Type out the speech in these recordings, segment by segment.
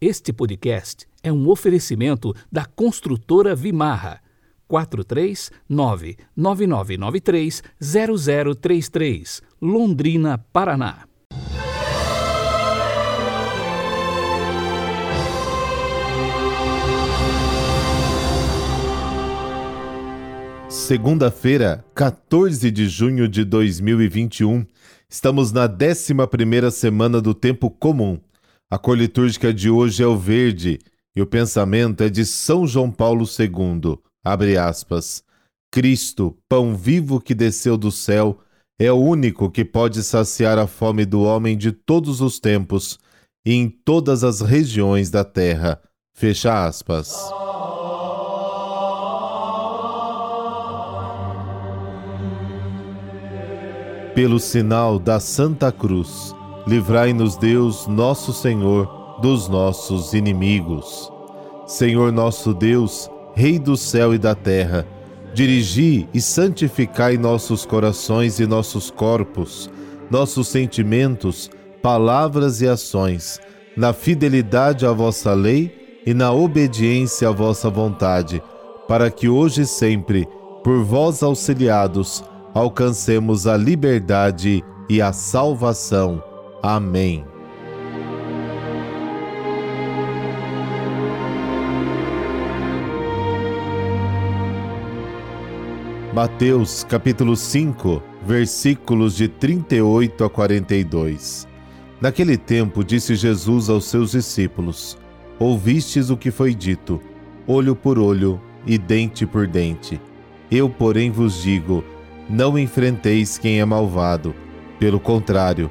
Este podcast é um oferecimento da construtora Vimarra. 439-9993-0033, Londrina, Paraná. Segunda-feira, 14 de junho de 2021. Estamos na 11 semana do tempo comum. A cor litúrgica de hoje é o verde e o pensamento é de São João Paulo II. Abre aspas. Cristo, pão vivo que desceu do céu, é o único que pode saciar a fome do homem de todos os tempos e em todas as regiões da terra. Fecha aspas. Pelo sinal da Santa Cruz, livrai-nos Deus, nosso Senhor, dos nossos inimigos. Senhor nosso Deus, Rei do céu e da terra, dirigi e santificai nossos corações e nossos corpos, nossos sentimentos, palavras e ações, na fidelidade à vossa lei e na obediência à vossa vontade, para que hoje e sempre, por vós auxiliados, alcancemos a liberdade e a salvação. Amém. Mateus capítulo 5, versículos de 38 a 42. Naquele tempo disse Jesus aos seus discípulos: Ouvistes o que foi dito, olho por olho e dente por dente. Eu, porém, vos digo: não enfrenteis quem é malvado. Pelo contrário,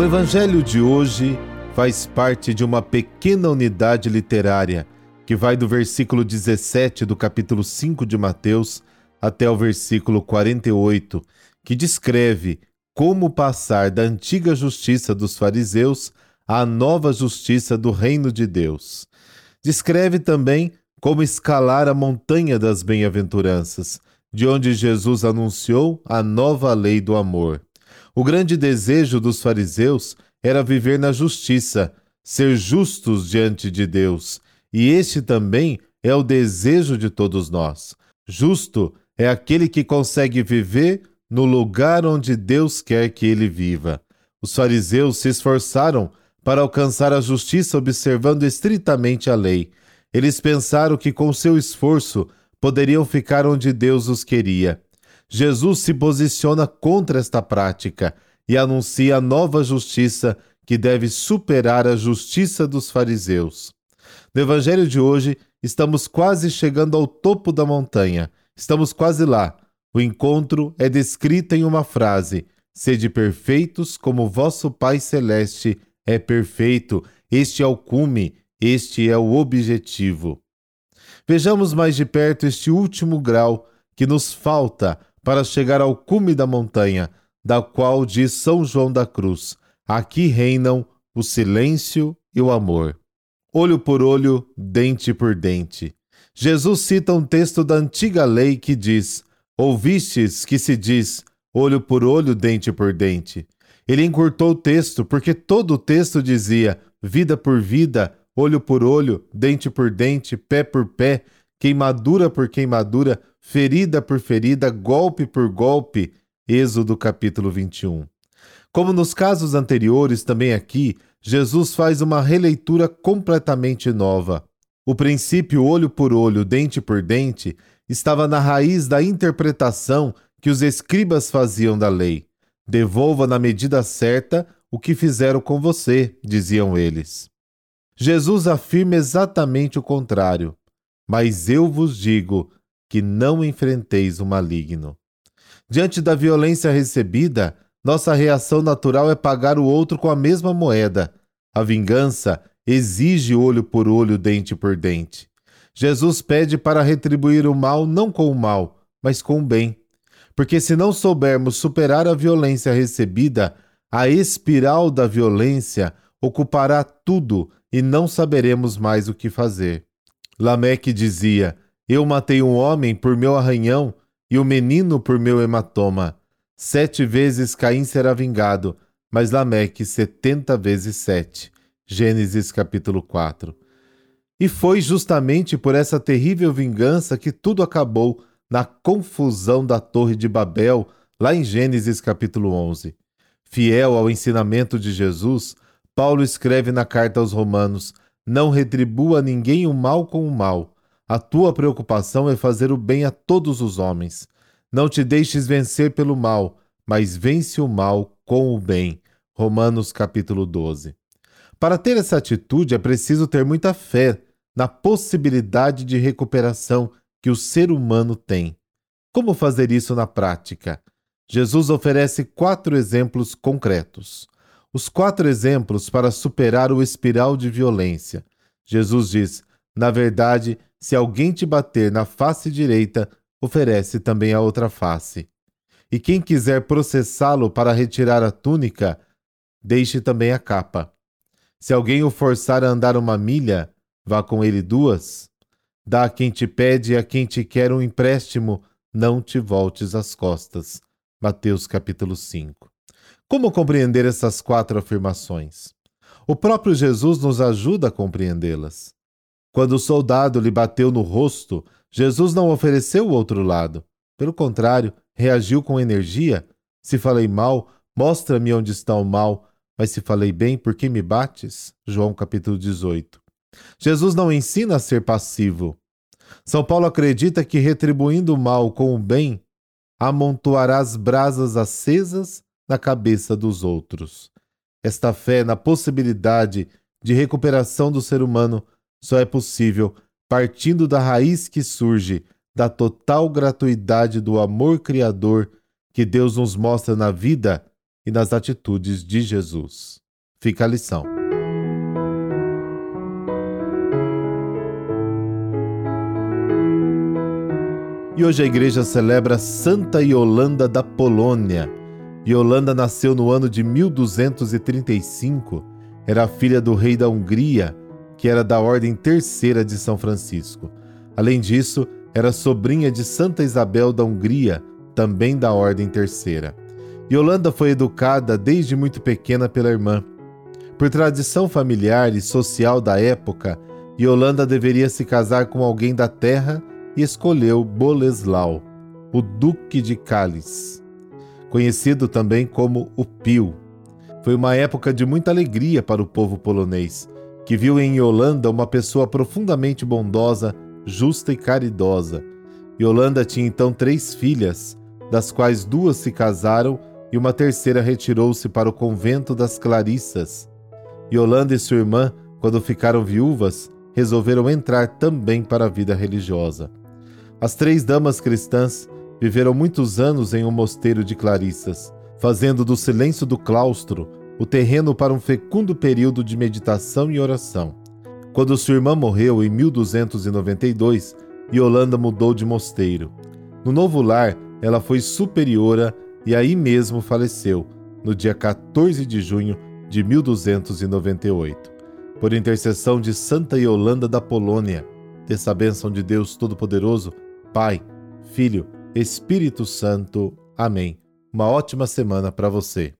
O Evangelho de hoje faz parte de uma pequena unidade literária que vai do versículo 17 do capítulo 5 de Mateus até o versículo 48, que descreve como passar da antiga justiça dos fariseus à nova justiça do reino de Deus. Descreve também como escalar a montanha das bem-aventuranças, de onde Jesus anunciou a nova lei do amor. O grande desejo dos fariseus era viver na justiça, ser justos diante de Deus, e este também é o desejo de todos nós. Justo é aquele que consegue viver no lugar onde Deus quer que ele viva. Os fariseus se esforçaram para alcançar a justiça observando estritamente a lei. Eles pensaram que com seu esforço poderiam ficar onde Deus os queria. Jesus se posiciona contra esta prática e anuncia a nova justiça que deve superar a justiça dos fariseus. No Evangelho de hoje, estamos quase chegando ao topo da montanha. Estamos quase lá. O encontro é descrito em uma frase: Sede perfeitos como vosso Pai Celeste é perfeito. Este é o cume, este é o objetivo. Vejamos mais de perto este último grau que nos falta para chegar ao cume da montanha, da qual diz São João da Cruz: aqui reinam o silêncio e o amor. Olho por olho, dente por dente. Jesus cita um texto da antiga lei que diz: Ouvistes que se diz olho por olho, dente por dente. Ele encurtou o texto porque todo o texto dizia vida por vida, olho por olho, dente por dente, pé por pé, queimadura por queimadura, ferida por ferida, golpe por golpe. Êxodo capítulo 21. Como nos casos anteriores, também aqui, Jesus faz uma releitura completamente nova. O princípio olho por olho, dente por dente, estava na raiz da interpretação que os escribas faziam da lei. Devolva na medida certa o que fizeram com você, diziam eles. Jesus afirma exatamente o contrário. Mas eu vos digo que não enfrenteis o maligno. Diante da violência recebida, nossa reação natural é pagar o outro com a mesma moeda. A vingança exige olho por olho, dente por dente. Jesus pede para retribuir o mal não com o mal, mas com o bem. Porque se não soubermos superar a violência recebida, a espiral da violência ocupará tudo e não saberemos mais o que fazer. Lameque dizia: Eu matei um homem por meu arranhão e o um menino por meu hematoma. Sete vezes Caim será vingado, mas Lameque setenta vezes sete. Gênesis capítulo 4. E foi justamente por essa terrível vingança que tudo acabou na confusão da Torre de Babel, lá em Gênesis capítulo 11. Fiel ao ensinamento de Jesus, Paulo escreve na carta aos Romanos: Não retribua ninguém o mal com o mal. A tua preocupação é fazer o bem a todos os homens. Não te deixes vencer pelo mal, mas vence o mal com o bem. Romanos capítulo 12. Para ter essa atitude é preciso ter muita fé na possibilidade de recuperação que o ser humano tem. Como fazer isso na prática? Jesus oferece quatro exemplos concretos. Os quatro exemplos para superar o espiral de violência. Jesus diz: Na verdade, se alguém te bater na face direita, oferece também a outra face. E quem quiser processá-lo para retirar a túnica, deixe também a capa. Se alguém o forçar a andar uma milha, vá com ele duas. Dá a quem te pede e a quem te quer um empréstimo, não te voltes as costas. Mateus capítulo 5. Como compreender essas quatro afirmações? O próprio Jesus nos ajuda a compreendê-las. Quando o soldado lhe bateu no rosto, Jesus não ofereceu o outro lado. Pelo contrário, reagiu com energia. Se falei mal, mostra-me onde está o mal, mas se falei bem, por que me bates? João capítulo 18. Jesus não ensina a ser passivo. São Paulo acredita que retribuindo o mal com o bem, amontoarás brasas acesas na cabeça dos outros. Esta fé na possibilidade de recuperação do ser humano só é possível partindo da raiz que surge da total gratuidade do amor criador que Deus nos mostra na vida e nas atitudes de Jesus. Fica a lição. E hoje a igreja celebra Santa Iolanda da Polônia. Iolanda nasceu no ano de 1235. Era filha do rei da Hungria, que era da Ordem Terceira de São Francisco. Além disso, era sobrinha de Santa Isabel da Hungria, também da Ordem Terceira. Yolanda foi educada desde muito pequena pela irmã. Por tradição familiar e social da época, Yolanda deveria se casar com alguém da terra e escolheu Boleslau, o Duque de Cálice, conhecido também como o Pio. Foi uma época de muita alegria para o povo polonês, que viu em Yolanda uma pessoa profundamente bondosa, justa e caridosa. Yolanda tinha então três filhas, das quais duas se casaram e uma terceira retirou-se para o convento das Clarissas. Yolanda e sua irmã, quando ficaram viúvas, resolveram entrar também para a vida religiosa. As três damas cristãs viveram muitos anos em um mosteiro de Clarissas, fazendo do silêncio do claustro o terreno para um fecundo período de meditação e oração. Quando sua irmã morreu em 1292, Yolanda mudou de mosteiro. No novo lar, ela foi superiora e aí mesmo faleceu, no dia 14 de junho de 1298. Por intercessão de Santa Iolanda da Polônia, dessa bênção de Deus Todo-Poderoso, Pai, Filho, Espírito Santo. Amém. Uma ótima semana para você.